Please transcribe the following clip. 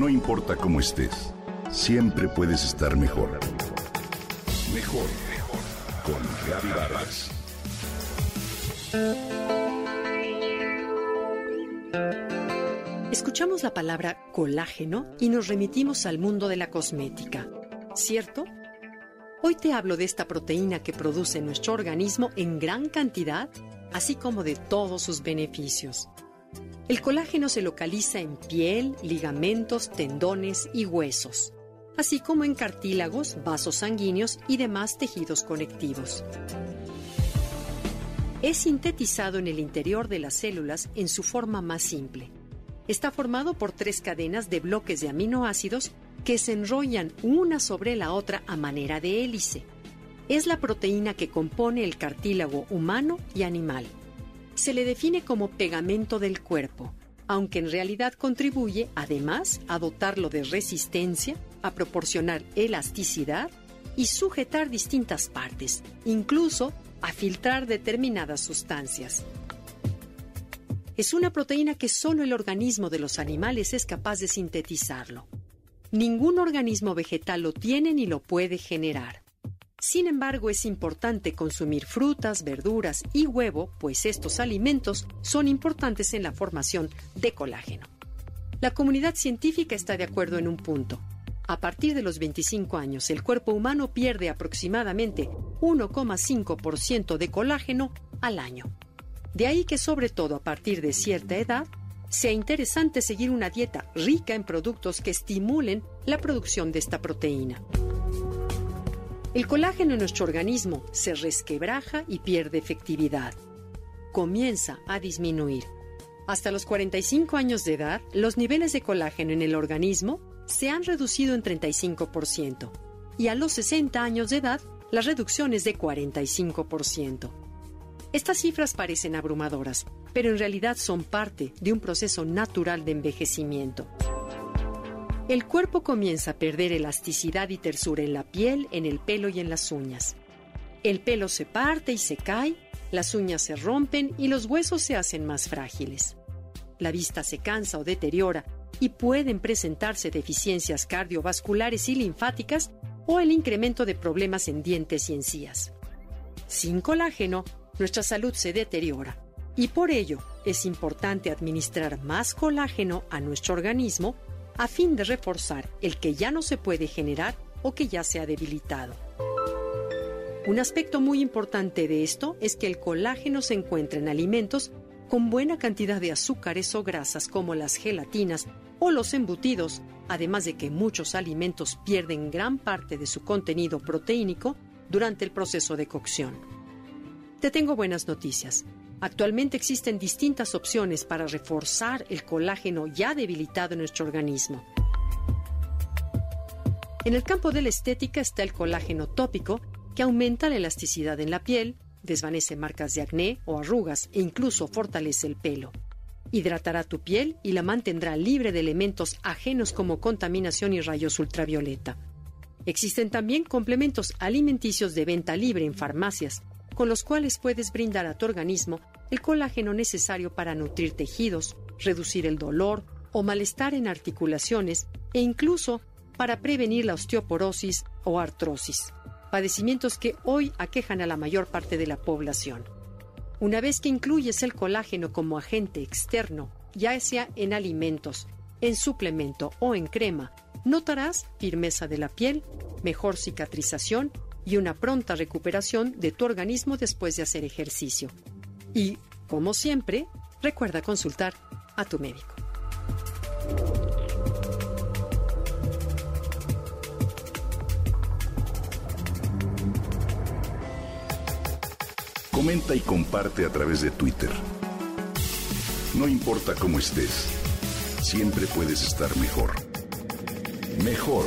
No importa cómo estés, siempre puedes estar mejor. Mejor, mejor. Con Reavivadas. Escuchamos la palabra colágeno y nos remitimos al mundo de la cosmética, ¿cierto? Hoy te hablo de esta proteína que produce nuestro organismo en gran cantidad, así como de todos sus beneficios. El colágeno se localiza en piel, ligamentos, tendones y huesos, así como en cartílagos, vasos sanguíneos y demás tejidos conectivos. Es sintetizado en el interior de las células en su forma más simple. Está formado por tres cadenas de bloques de aminoácidos que se enrollan una sobre la otra a manera de hélice. Es la proteína que compone el cartílago humano y animal se le define como pegamento del cuerpo, aunque en realidad contribuye además a dotarlo de resistencia, a proporcionar elasticidad y sujetar distintas partes, incluso a filtrar determinadas sustancias. Es una proteína que solo el organismo de los animales es capaz de sintetizarlo. Ningún organismo vegetal lo tiene ni lo puede generar. Sin embargo, es importante consumir frutas, verduras y huevo, pues estos alimentos son importantes en la formación de colágeno. La comunidad científica está de acuerdo en un punto. A partir de los 25 años, el cuerpo humano pierde aproximadamente 1,5% de colágeno al año. De ahí que, sobre todo a partir de cierta edad, sea interesante seguir una dieta rica en productos que estimulen la producción de esta proteína. El colágeno en nuestro organismo se resquebraja y pierde efectividad. Comienza a disminuir. Hasta los 45 años de edad, los niveles de colágeno en el organismo se han reducido en 35% y a los 60 años de edad, la reducción es de 45%. Estas cifras parecen abrumadoras, pero en realidad son parte de un proceso natural de envejecimiento. El cuerpo comienza a perder elasticidad y tersura en la piel, en el pelo y en las uñas. El pelo se parte y se cae, las uñas se rompen y los huesos se hacen más frágiles. La vista se cansa o deteriora y pueden presentarse deficiencias cardiovasculares y linfáticas o el incremento de problemas en dientes y encías. Sin colágeno, nuestra salud se deteriora y por ello es importante administrar más colágeno a nuestro organismo a fin de reforzar el que ya no se puede generar o que ya se ha debilitado. Un aspecto muy importante de esto es que el colágeno se encuentra en alimentos con buena cantidad de azúcares o grasas como las gelatinas o los embutidos, además de que muchos alimentos pierden gran parte de su contenido proteínico durante el proceso de cocción. Te tengo buenas noticias. Actualmente existen distintas opciones para reforzar el colágeno ya debilitado en nuestro organismo. En el campo de la estética está el colágeno tópico, que aumenta la elasticidad en la piel, desvanece marcas de acné o arrugas e incluso fortalece el pelo. Hidratará tu piel y la mantendrá libre de elementos ajenos como contaminación y rayos ultravioleta. Existen también complementos alimenticios de venta libre en farmacias, con los cuales puedes brindar a tu organismo el colágeno necesario para nutrir tejidos, reducir el dolor o malestar en articulaciones e incluso para prevenir la osteoporosis o artrosis, padecimientos que hoy aquejan a la mayor parte de la población. Una vez que incluyes el colágeno como agente externo, ya sea en alimentos, en suplemento o en crema, notarás firmeza de la piel, mejor cicatrización y una pronta recuperación de tu organismo después de hacer ejercicio. Y, como siempre, recuerda consultar a tu médico. Comenta y comparte a través de Twitter. No importa cómo estés, siempre puedes estar mejor. Mejor,